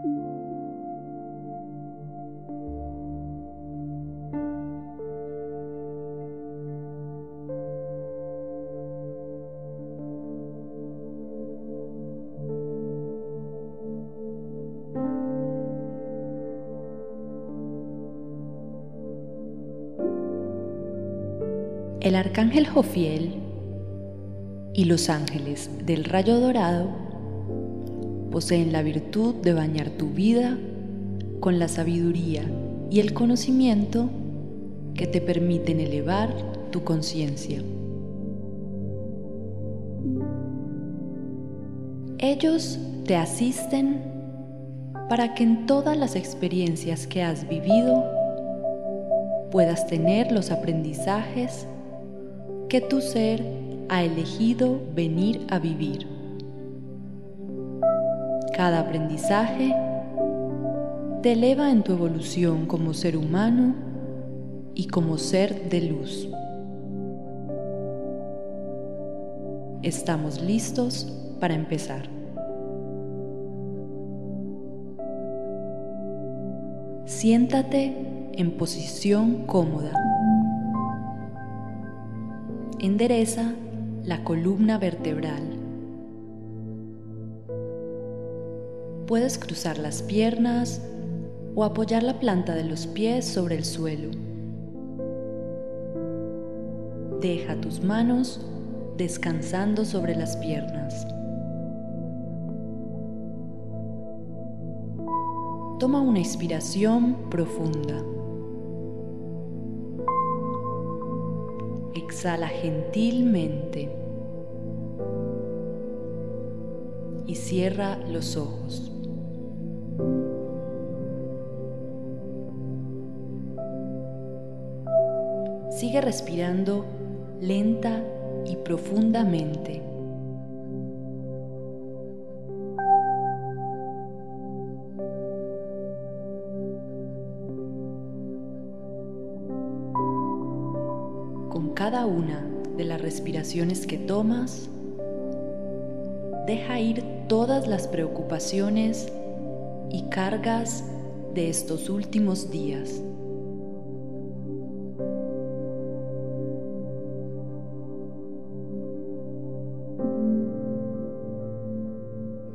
El arcángel Jofiel y los ángeles del rayo dorado poseen la virtud de bañar tu vida con la sabiduría y el conocimiento que te permiten elevar tu conciencia. Ellos te asisten para que en todas las experiencias que has vivido puedas tener los aprendizajes que tu ser ha elegido venir a vivir. Cada aprendizaje te eleva en tu evolución como ser humano y como ser de luz. Estamos listos para empezar. Siéntate en posición cómoda. Endereza la columna vertebral. Puedes cruzar las piernas o apoyar la planta de los pies sobre el suelo. Deja tus manos descansando sobre las piernas. Toma una inspiración profunda. Exhala gentilmente y cierra los ojos. Sigue respirando lenta y profundamente. cada una de las respiraciones que tomas, deja ir todas las preocupaciones y cargas de estos últimos días.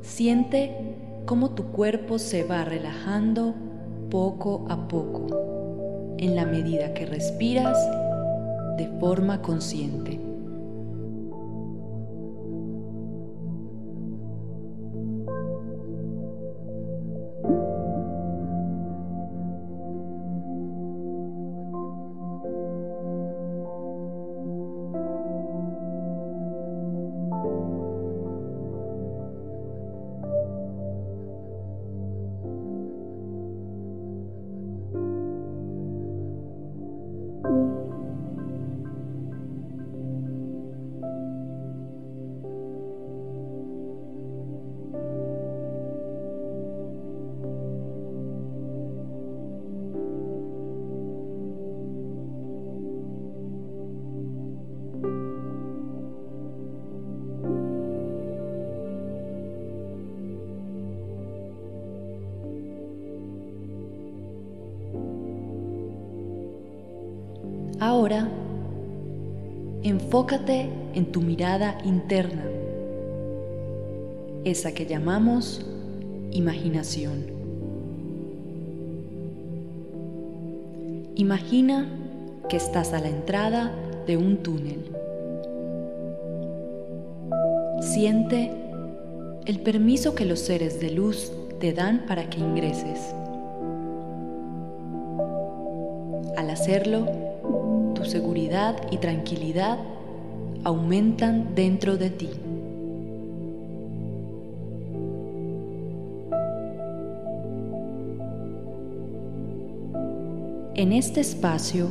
Siente cómo tu cuerpo se va relajando poco a poco en la medida que respiras de forma consciente. Ahora, enfócate en tu mirada interna, esa que llamamos imaginación. Imagina que estás a la entrada de un túnel. Siente el permiso que los seres de luz te dan para que ingreses. Al hacerlo, seguridad y tranquilidad aumentan dentro de ti. En este espacio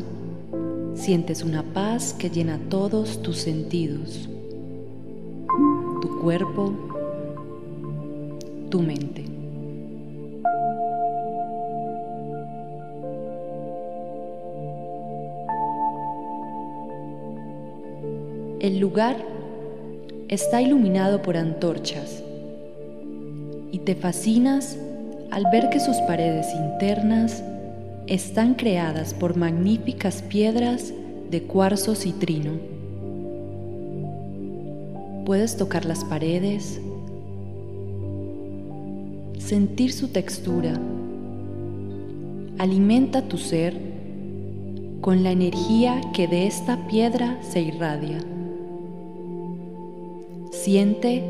sientes una paz que llena todos tus sentidos, tu cuerpo, tu mente. El lugar está iluminado por antorchas y te fascinas al ver que sus paredes internas están creadas por magníficas piedras de cuarzo citrino. Puedes tocar las paredes, sentir su textura. Alimenta tu ser con la energía que de esta piedra se irradia. Siente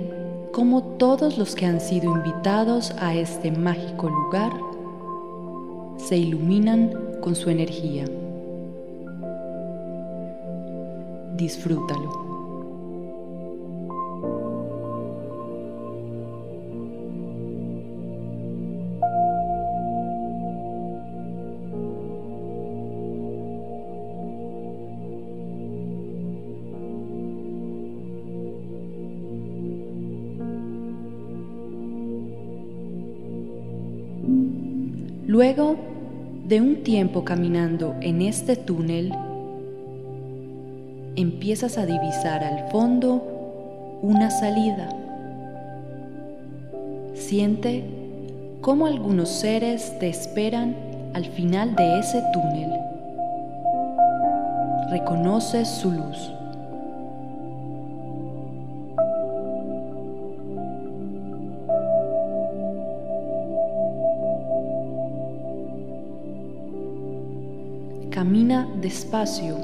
cómo todos los que han sido invitados a este mágico lugar se iluminan con su energía. Disfrútalo. Tiempo caminando en este túnel, empiezas a divisar al fondo una salida. Siente cómo algunos seres te esperan al final de ese túnel. Reconoces su luz. Despacio.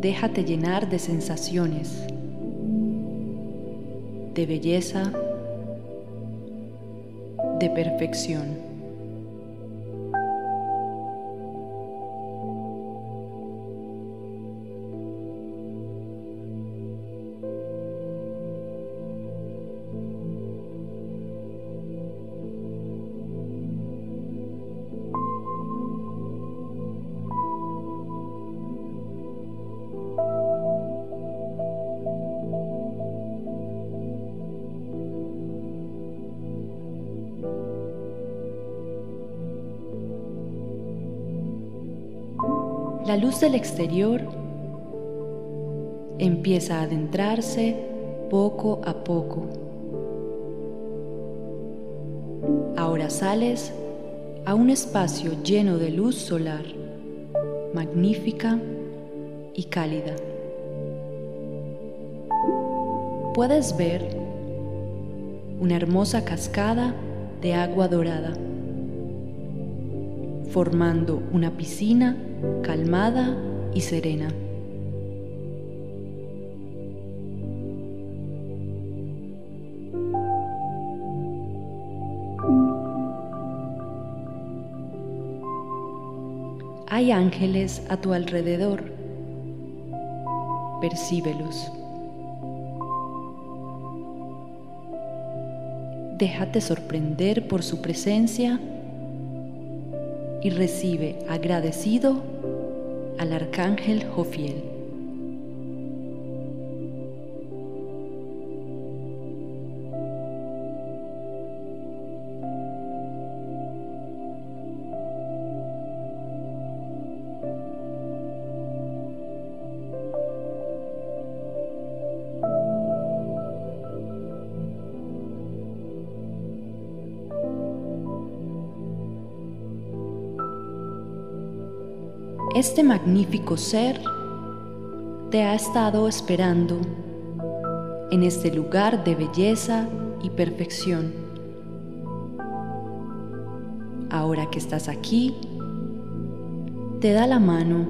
Déjate llenar de sensaciones, de belleza, de perfección. Luz del exterior empieza a adentrarse poco a poco. Ahora sales a un espacio lleno de luz solar, magnífica y cálida. Puedes ver una hermosa cascada de agua dorada, formando una piscina calmada y serena. Hay ángeles a tu alrededor. Percíbelos. Déjate sorprender por su presencia y recibe agradecido al arcángel Jofiel. Este magnífico ser te ha estado esperando en este lugar de belleza y perfección. Ahora que estás aquí, te da la mano,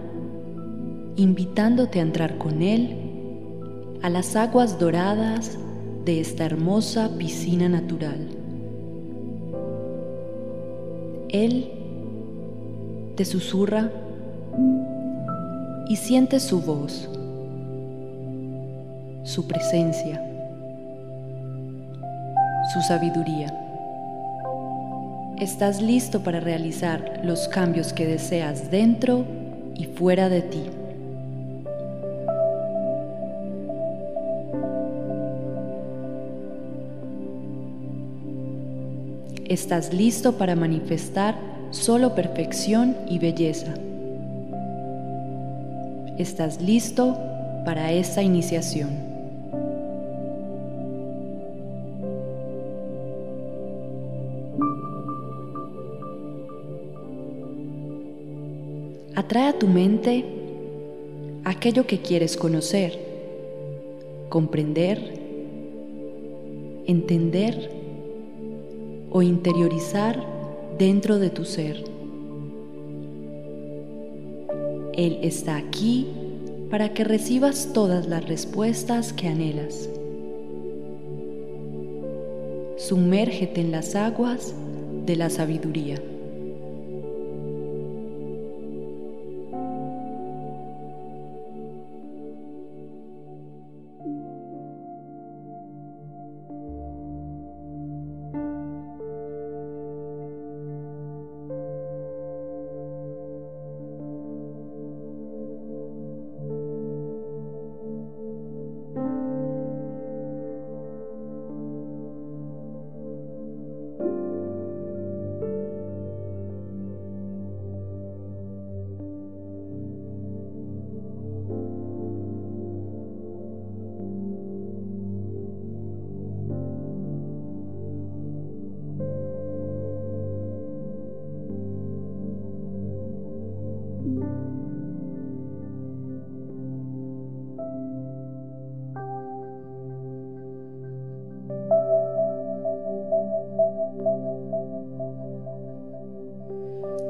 invitándote a entrar con él a las aguas doradas de esta hermosa piscina natural. Él te susurra y siente su voz, su presencia, su sabiduría. Estás listo para realizar los cambios que deseas dentro y fuera de ti. Estás listo para manifestar solo perfección y belleza estás listo para esta iniciación. Atrae a tu mente aquello que quieres conocer, comprender, entender o interiorizar dentro de tu ser. Él está aquí para que recibas todas las respuestas que anhelas. Sumérgete en las aguas de la sabiduría.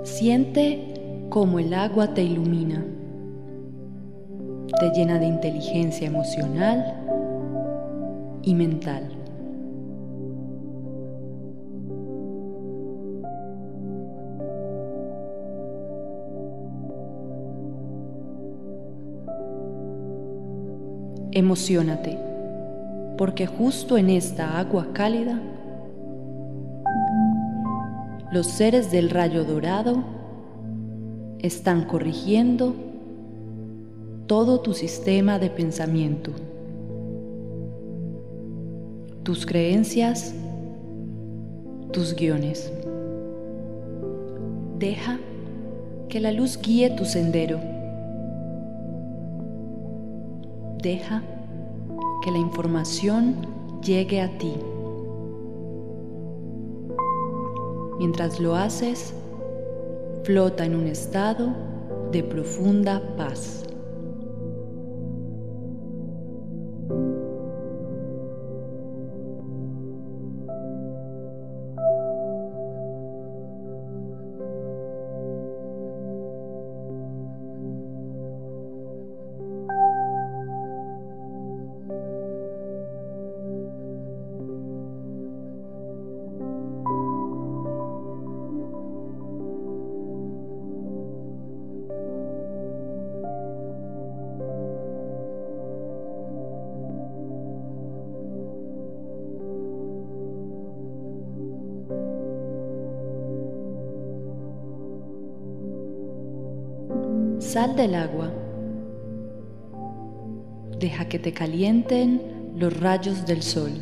Siente cómo el agua te ilumina, te llena de inteligencia emocional y mental. Emocionate, porque justo en esta agua cálida los seres del rayo dorado están corrigiendo todo tu sistema de pensamiento, tus creencias, tus guiones. Deja que la luz guíe tu sendero. Deja que la información llegue a ti. Mientras lo haces, flota en un estado de profunda paz. Sal del agua. Deja que te calienten los rayos del sol.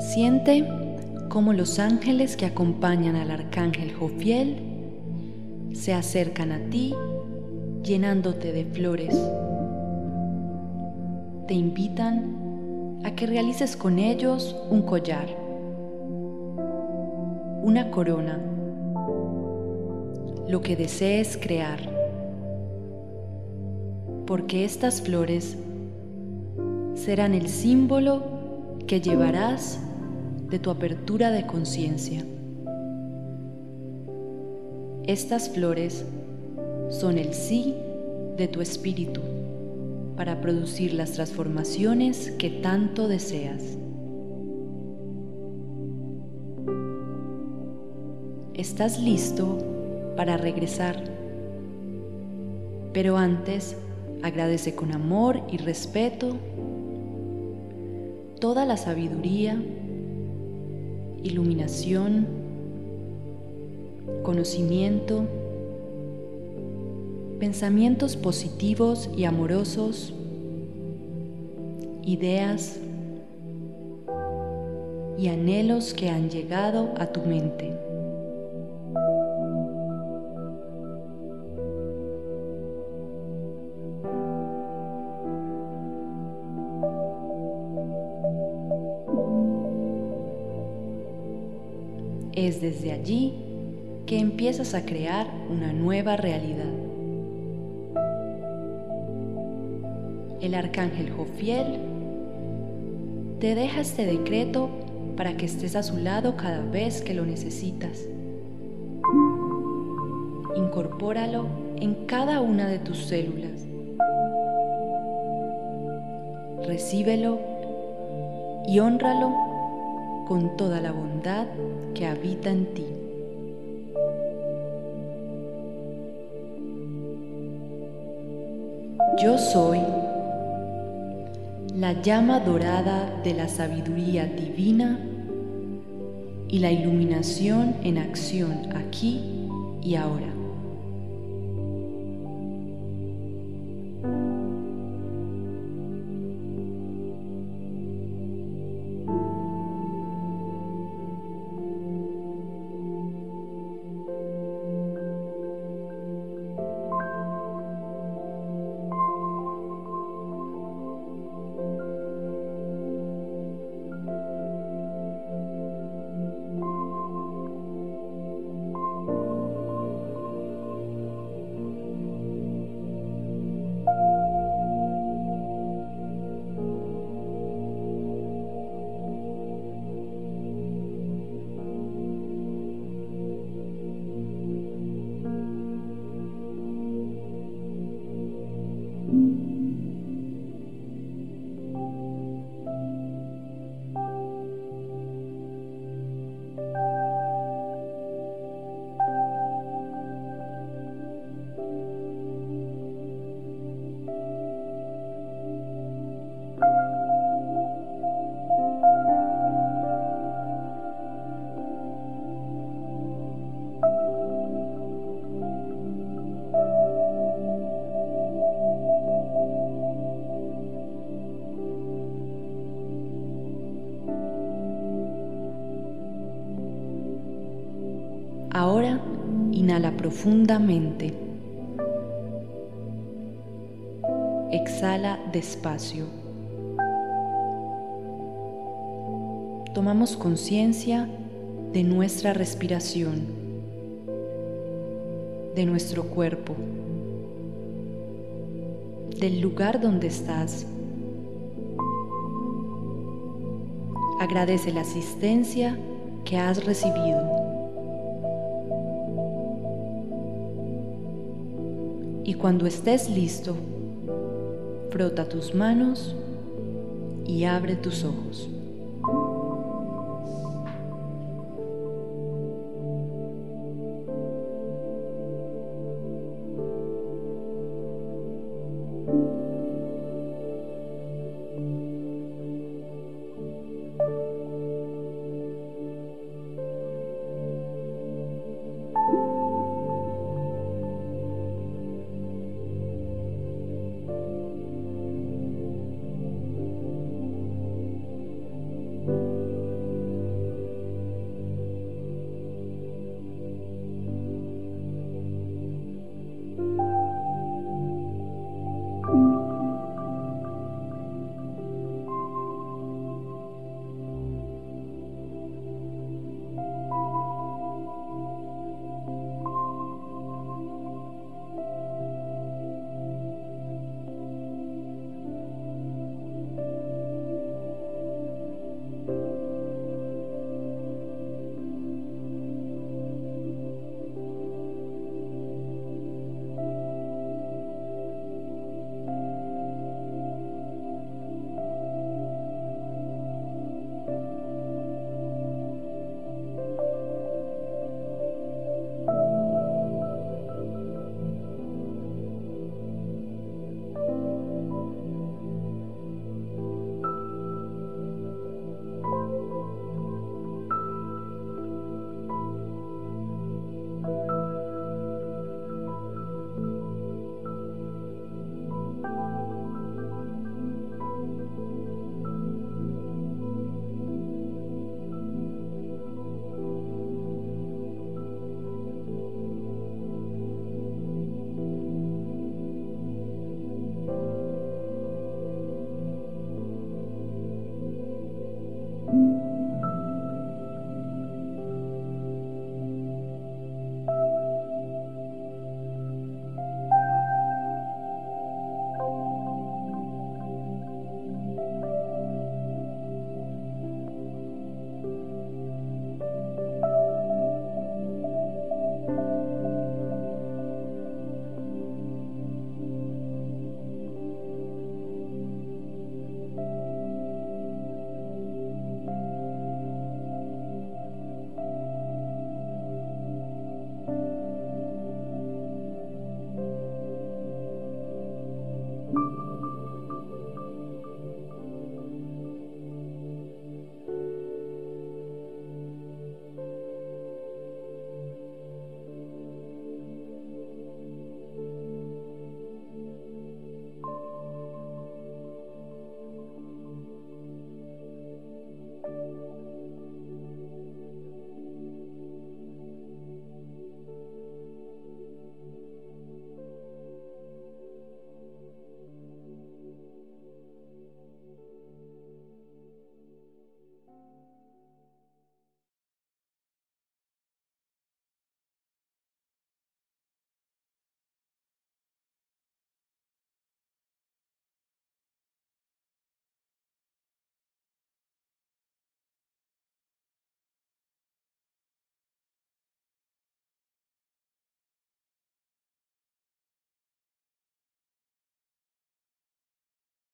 Siente cómo los ángeles que acompañan al arcángel Jofiel se acercan a ti llenándote de flores. Te invitan a que realices con ellos un collar, una corona lo que desees crear, porque estas flores serán el símbolo que llevarás de tu apertura de conciencia. Estas flores son el sí de tu espíritu para producir las transformaciones que tanto deseas. ¿Estás listo para regresar. Pero antes, agradece con amor y respeto toda la sabiduría, iluminación, conocimiento, pensamientos positivos y amorosos, ideas y anhelos que han llegado a tu mente. Es desde allí que empiezas a crear una nueva realidad. El arcángel Jofiel te deja este decreto para que estés a su lado cada vez que lo necesitas. Incorpóralo en cada una de tus células. Recíbelo y honralo con toda la bondad que habita en ti. Yo soy la llama dorada de la sabiduría divina y la iluminación en acción aquí y ahora. Inhala profundamente. Exhala despacio. Tomamos conciencia de nuestra respiración, de nuestro cuerpo, del lugar donde estás. Agradece la asistencia que has recibido. Y cuando estés listo, frota tus manos y abre tus ojos.